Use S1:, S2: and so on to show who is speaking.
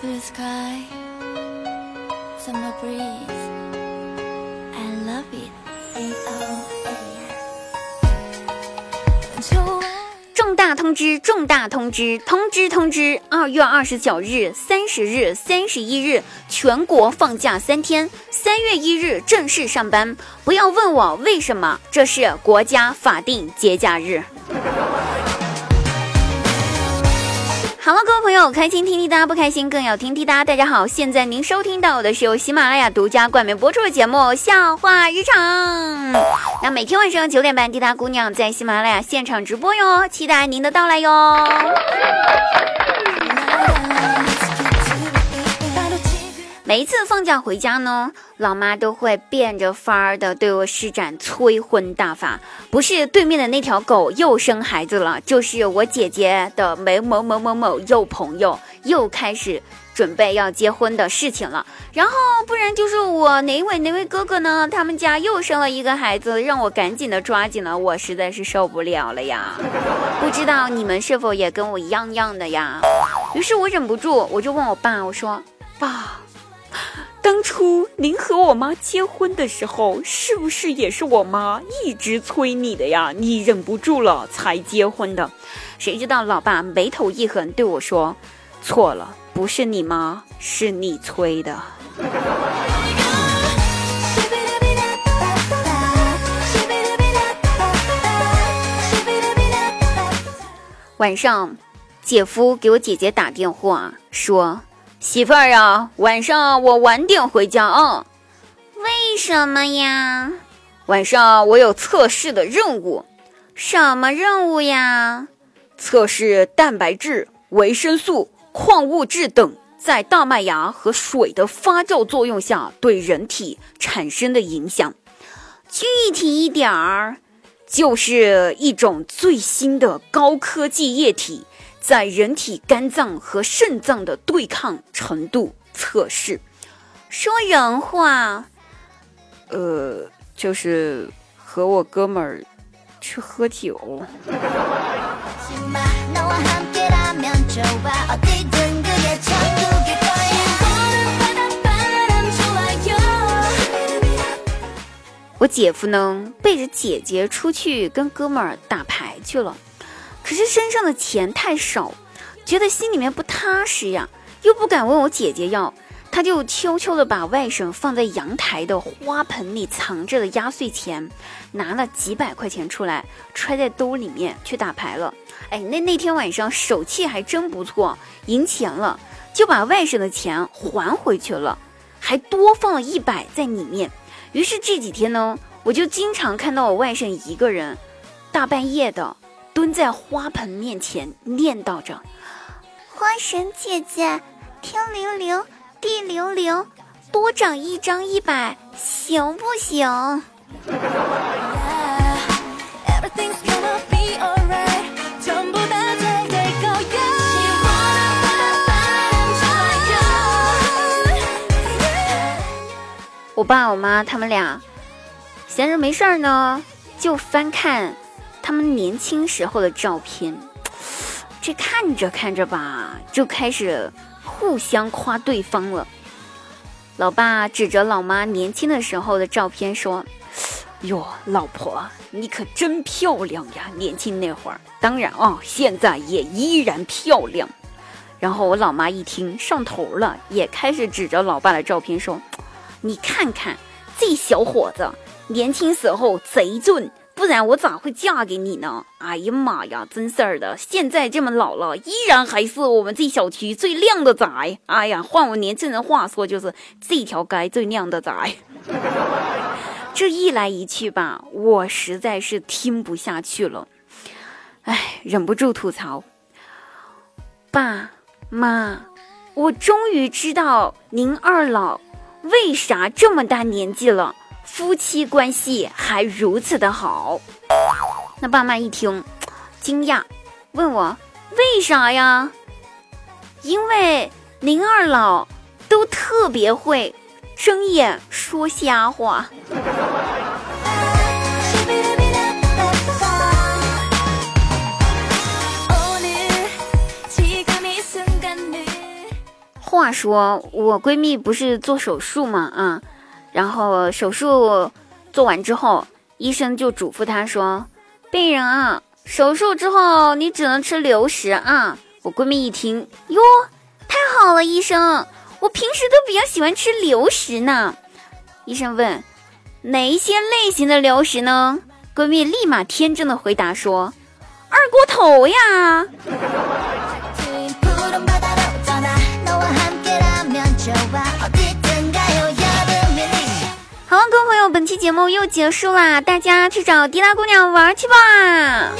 S1: 重大通知！重大通知！通知通知！二月二十九日、三十日、三十一日，全国放假三天。三月一日正式上班。不要问我为什么，这是国家法定节假日。好了，各位朋友，开心听滴答，不开心更要听滴答。大家好，现在您收听到的是由喜马拉雅独家冠名播出的节目《笑话日常》。那每天晚上九点半，滴答姑娘在喜马拉雅现场直播哟，期待您的到来哟。每一次放假回家呢，老妈都会变着法儿的对我施展催婚大法。不是对面的那条狗又生孩子了，就是我姐姐的某某某某某又朋友又开始准备要结婚的事情了。然后不然就是我哪位哪位哥哥呢，他们家又生了一个孩子，让我赶紧的抓紧了，我实在是受不了了呀。不知道你们是否也跟我一样样的呀？于是我忍不住，我就问我爸，我说爸。当初您和我妈结婚的时候，是不是也是我妈一直催你的呀？你忍不住了才结婚的。谁知道老爸眉头一横对我说：“错了，不是你妈，是你催的。”晚上，姐夫给我姐姐打电话说。媳妇儿呀，晚上我晚点回家啊。为什么呀？晚上我有测试的任务。什么任务呀？测试蛋白质、维生素、矿物质等在大麦芽和水的发酵作用下对人体产生的影响。具体一点儿，就是一种最新的高科技液体。在人体肝脏和肾脏的对抗程度测试，说人话，呃，就是和我哥们儿去喝酒。我姐夫呢，背着姐姐出去跟哥们儿打牌去了。可是身上的钱太少，觉得心里面不踏实呀，又不敢问我姐姐要，他就悄悄的把外甥放在阳台的花盆里藏着的压岁钱，拿了几百块钱出来，揣在兜里面去打牌了。哎，那那天晚上手气还真不错，赢钱了，就把外甥的钱还回去了，还多放了一百在里面。于是这几天呢，我就经常看到我外甥一个人，大半夜的。蹲在花盆面前念叨着：“花神姐姐，天灵灵，地灵灵，多长一张一百，行不行？”我爸我妈他们俩闲着没事儿呢，就翻看。他们年轻时候的照片，这看着看着吧，就开始互相夸对方了。老爸指着老妈年轻的时候的照片说：“ 哟，老婆，你可真漂亮呀！年轻那会儿，当然啊，现在也依然漂亮。”然后我老妈一听上头了，也开始指着老爸的照片说：“ 你看看这小伙子，年轻时候贼俊。”然我咋会嫁给你呢？哎呀妈呀，真事儿的！现在这么老了，依然还是我们这小区最靓的仔。哎呀，换我年轻人话说，就是这条街最靓的仔。这一来一去吧，我实在是听不下去了，哎，忍不住吐槽：爸妈，我终于知道您二老为啥这么大年纪了。夫妻关系还如此的好，那爸妈一听，惊讶，问我为啥呀？因为您二老都特别会睁眼说瞎话。话说，我闺蜜不是做手术嘛，啊，然后手术做完之后，医生就嘱咐她说，病人啊，手术之后你只能吃流食啊。我闺蜜一听，哟，太好了，医生，我平时都比较喜欢吃流食呢。医生问，哪一些类型的流食呢？闺蜜立马天真的回答说，二锅头呀。好了，各位朋友，本期节目又结束啦，大家去找迪拉姑娘玩去吧。